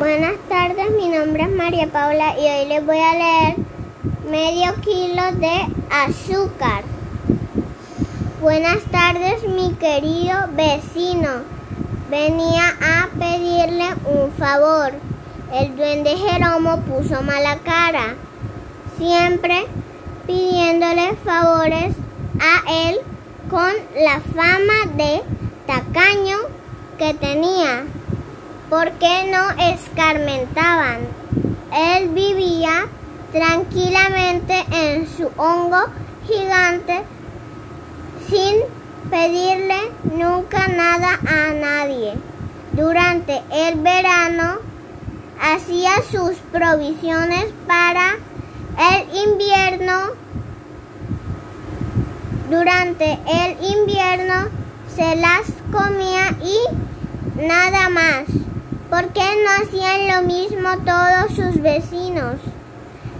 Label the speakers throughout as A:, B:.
A: Buenas tardes, mi nombre es María Paula y hoy les voy a leer medio kilo de azúcar. Buenas tardes, mi querido vecino. Venía a pedirle un favor. El duende Jeromo puso mala cara, siempre pidiéndole favores a él con la fama de tacaño que tenía porque no escarmentaban. Él vivía tranquilamente en su hongo gigante sin pedirle nunca nada a nadie. Durante el verano hacía sus provisiones para el invierno. Durante el invierno se las comía y nada más. ¿Por qué no hacían lo mismo todos sus vecinos?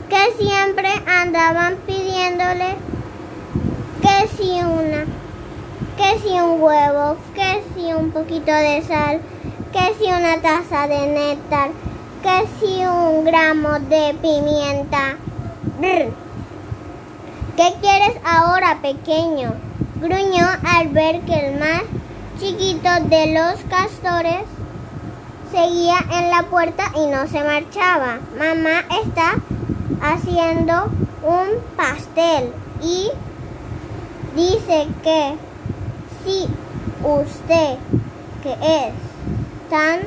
A: Que siempre andaban pidiéndole que si una, que si un huevo, que si un poquito de sal, que si una taza de néctar, que si un gramo de pimienta. ¿Qué quieres ahora, pequeño? Gruñó al ver que el más chiquito de los castores seguía en la puerta y no se marchaba. Mamá está haciendo un pastel y dice que si usted, que es tan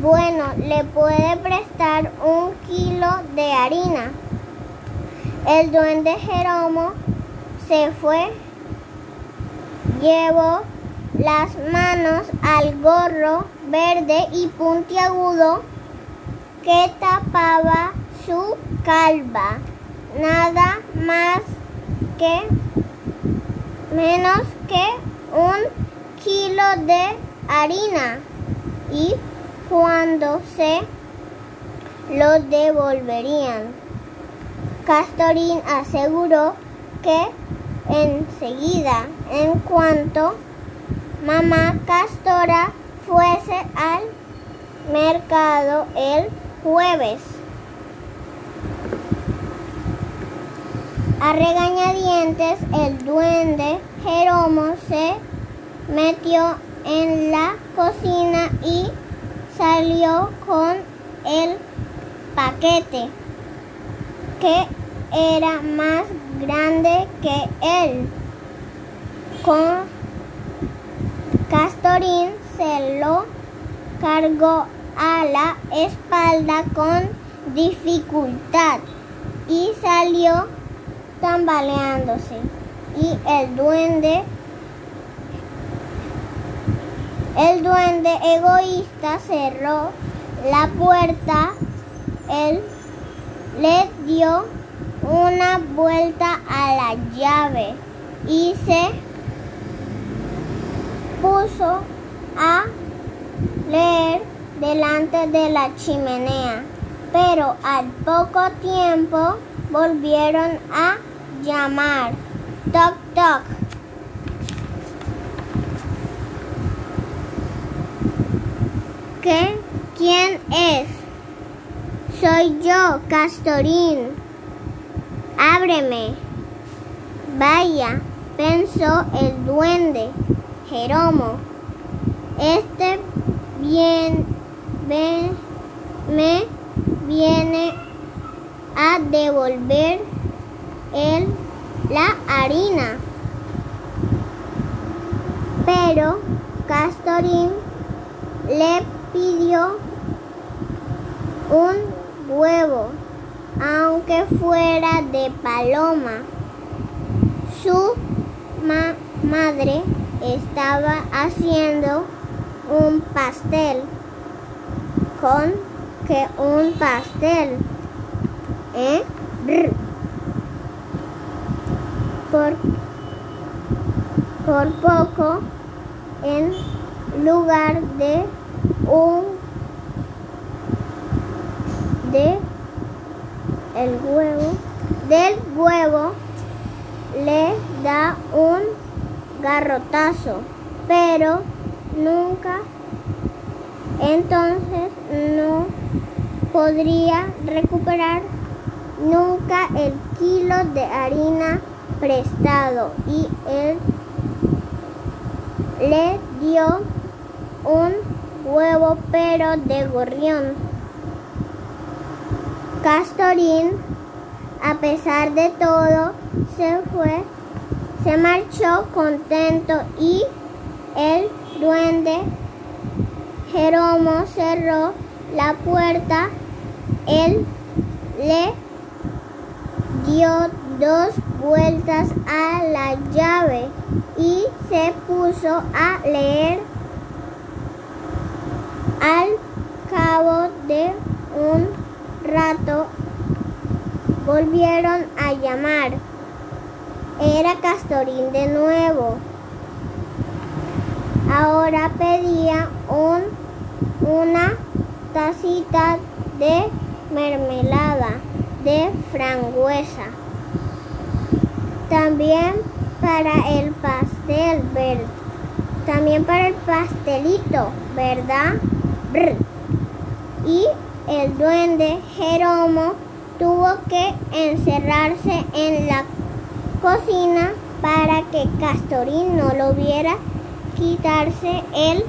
A: bueno, le puede prestar un kilo de harina. El duende Jeromo se fue, llevó las manos al gorro verde y puntiagudo que tapaba su calva. Nada más que menos que un kilo de harina y cuando se lo devolverían. Castorín aseguró que enseguida, en cuanto mamá Castora fuese al mercado el jueves. A regañadientes el duende Jeromo se metió en la cocina y salió con el paquete que era más grande que él. Con Se lo cargó a la espalda con dificultad y salió tambaleándose. Y el duende, el duende egoísta cerró la puerta. Él le dio una vuelta a la llave y se puso a leer delante de la chimenea, pero al poco tiempo volvieron a llamar. Toc, toc. ¿Qué? ¿Quién es? Soy yo, Castorín. Ábreme. Vaya, pensó el duende. Jeromo. Este bien, me viene a devolver el, la harina. Pero Castorín le pidió un huevo, aunque fuera de paloma. Su madre estaba haciendo un pastel con que un pastel ¿eh? por por poco en lugar de un de el huevo del huevo le da un garrotazo pero nunca entonces no podría recuperar nunca el kilo de harina prestado y él le dio un huevo pero de gorrión. Castorín, a pesar de todo, se fue, se marchó contento y el duende Jeromo cerró la puerta. Él le dio dos vueltas a la llave y se puso a leer. Al cabo de un rato volvieron a llamar. Era Castorín de nuevo. Ahora pedía un, una tacita de mermelada de frangüesa. También para el pastel, verde. También para el pastelito, ¿verdad? Y el duende Jeromo tuvo que encerrarse en la cocina para que Castorín no lo viera quitarse el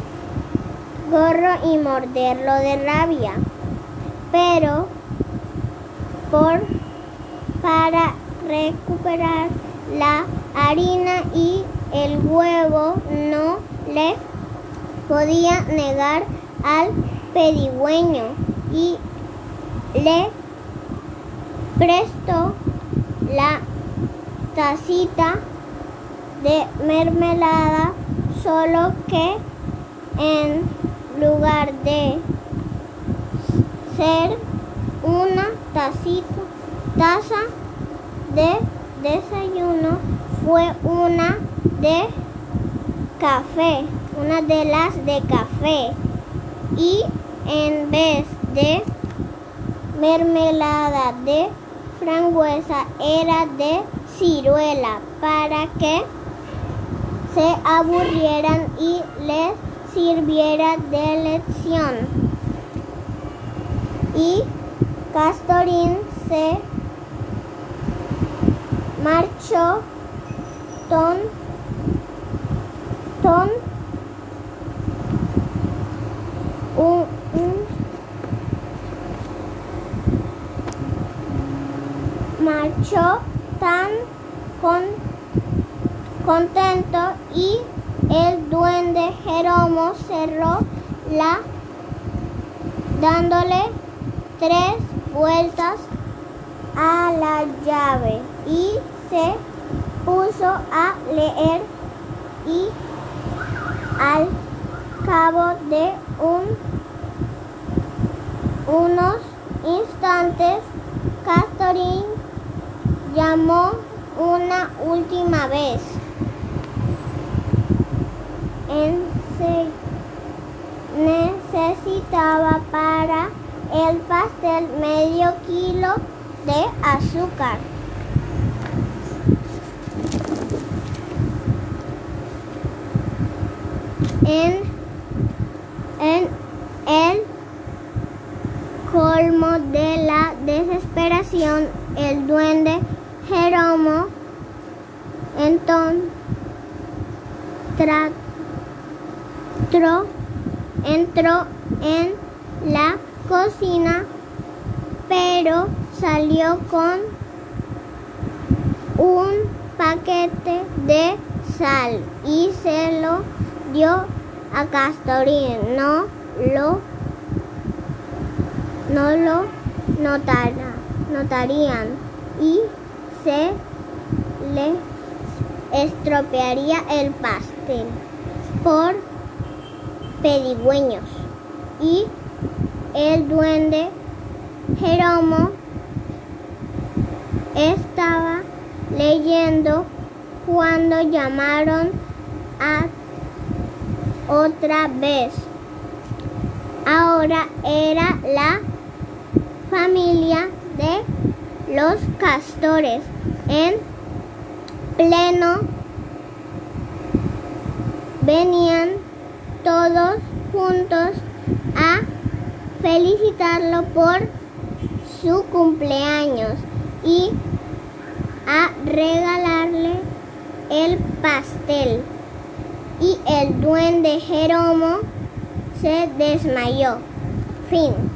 A: gorro y morderlo de rabia. Pero por para recuperar la harina y el huevo no le podía negar al pedigüeño y le prestó la tacita de mermelada, solo que en lugar de ser una tacita, taza de desayuno, fue una de café, una de las de café. Y en vez de mermelada de frangüesa era de ciruela para que se aburrieran y les sirviera de lección. Y Castorín se marchó ton, ton, un, un marchó tan con, contento y el duende Jeromo cerró la dándole tres vueltas a la llave y se puso a leer y al cabo de un, unos instantes Castorín llamó última vez. necesitaba para el pastel medio kilo de azúcar. En, en el colmo de la desesperación, el duende Jeromo entonces entró en la cocina, pero salió con un paquete de sal y se lo dio a Castorín. No lo, no lo notara, notarían y se le estropearía el pastel por pedigüeños y el duende Jeromo estaba leyendo cuando llamaron a otra vez. Ahora era la familia de los castores en pleno. Venían todos juntos a felicitarlo por su cumpleaños y a regalarle el pastel. Y el duende Jeromo se desmayó. Fin.